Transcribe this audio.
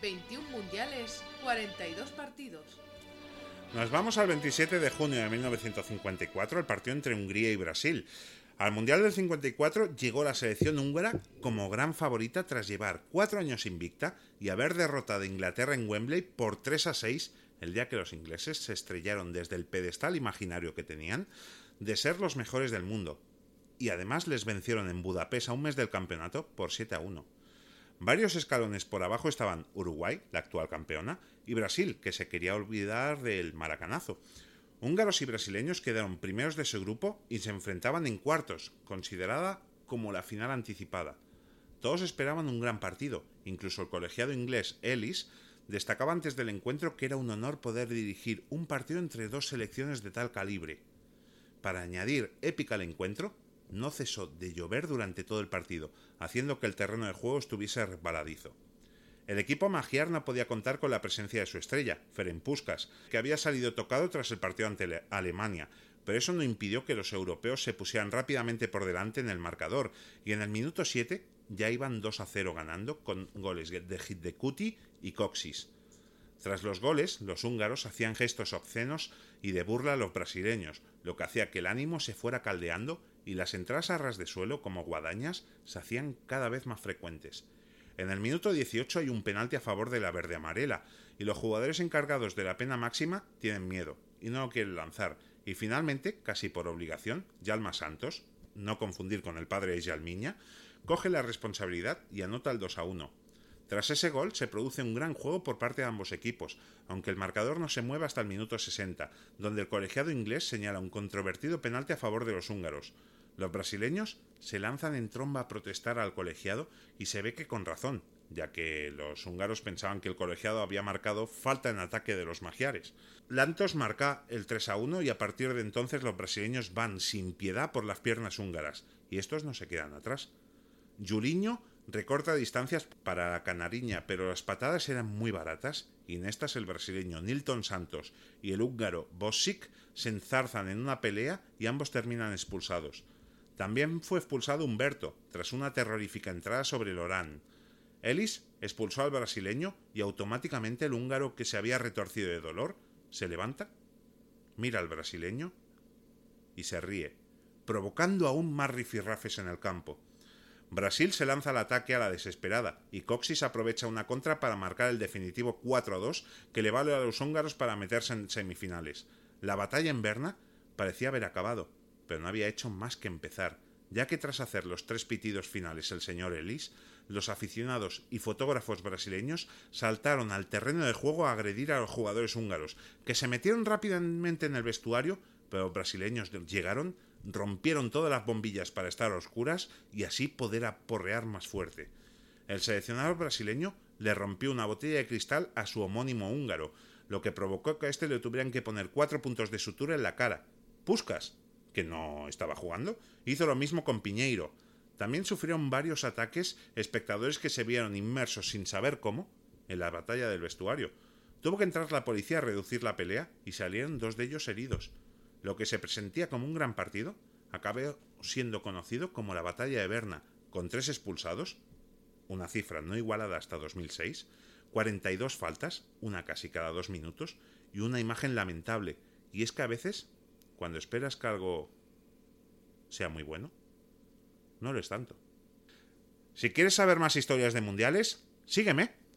21 mundiales, 42 partidos. Nos vamos al 27 de junio de 1954, el partido entre Hungría y Brasil. Al Mundial del 54 llegó la selección húngara como gran favorita tras llevar cuatro años invicta y haber derrotado a Inglaterra en Wembley por 3 a 6 el día que los ingleses se estrellaron desde el pedestal imaginario que tenían de ser los mejores del mundo. Y además les vencieron en Budapest a un mes del campeonato por 7 a 1. Varios escalones por abajo estaban Uruguay, la actual campeona, y Brasil, que se quería olvidar del maracanazo. Húngaros y brasileños quedaron primeros de ese grupo y se enfrentaban en cuartos, considerada como la final anticipada. Todos esperaban un gran partido, incluso el colegiado inglés Ellis destacaba antes del encuentro que era un honor poder dirigir un partido entre dos selecciones de tal calibre. Para añadir épica al encuentro, no cesó de llover durante todo el partido, haciendo que el terreno de juego estuviese resbaladizo. El equipo magiar no podía contar con la presencia de su estrella, Ferenc Puskas, que había salido tocado tras el partido ante Alemania, pero eso no impidió que los europeos se pusieran rápidamente por delante en el marcador, y en el minuto 7 ya iban 2 a 0 ganando con goles de Hidekuti y Coxis. Tras los goles, los húngaros hacían gestos obscenos y de burla a los brasileños, lo que hacía que el ánimo se fuera caldeando y las entradas a ras de suelo como guadañas se hacían cada vez más frecuentes. En el minuto 18 hay un penalti a favor de la verde amarela y los jugadores encargados de la pena máxima tienen miedo y no lo quieren lanzar. Y finalmente, casi por obligación, Yalma Santos, no confundir con el padre de Yalmiña, coge la responsabilidad y anota el 2 a 1. Tras ese gol se produce un gran juego por parte de ambos equipos, aunque el marcador no se mueve hasta el minuto 60, donde el colegiado inglés señala un controvertido penalti a favor de los húngaros. Los brasileños se lanzan en tromba a protestar al colegiado y se ve que con razón, ya que los húngaros pensaban que el colegiado había marcado falta en ataque de los magiares. Lantos marca el 3 a 1 y a partir de entonces los brasileños van sin piedad por las piernas húngaras y estos no se quedan atrás. Juliño recorta distancias para la canariña, pero las patadas eran muy baratas y en estas el brasileño Nilton Santos y el húngaro Bosic se enzarzan en una pelea y ambos terminan expulsados. También fue expulsado Humberto, tras una terrorífica entrada sobre Lorán. Ellis expulsó al brasileño y automáticamente el húngaro que se había retorcido de dolor se levanta, mira al brasileño y se ríe, provocando aún más rifirrafes en el campo. Brasil se lanza al ataque a la desesperada y Coxis aprovecha una contra para marcar el definitivo 4 a 2 que le vale a los húngaros para meterse en semifinales. La batalla en Berna parecía haber acabado, pero no había hecho más que empezar, ya que tras hacer los tres pitidos finales el señor Ellis, los aficionados y fotógrafos brasileños saltaron al terreno de juego a agredir a los jugadores húngaros, que se metieron rápidamente en el vestuario, pero los brasileños llegaron, rompieron todas las bombillas para estar a oscuras y así poder aporrear más fuerte. El seleccionador brasileño le rompió una botella de cristal a su homónimo húngaro, lo que provocó que a este le tuvieran que poner cuatro puntos de sutura en la cara. Puscas, que no estaba jugando, hizo lo mismo con Piñeiro. También sufrieron varios ataques espectadores que se vieron inmersos sin saber cómo en la batalla del vestuario. Tuvo que entrar la policía a reducir la pelea y salieron dos de ellos heridos. Lo que se presentía como un gran partido acabó siendo conocido como la batalla de Berna, con tres expulsados, una cifra no igualada hasta 2006, 42 faltas, una casi cada dos minutos, y una imagen lamentable, y es que a veces cuando esperas que algo sea muy bueno, no lo es tanto. Si quieres saber más historias de mundiales, sígueme.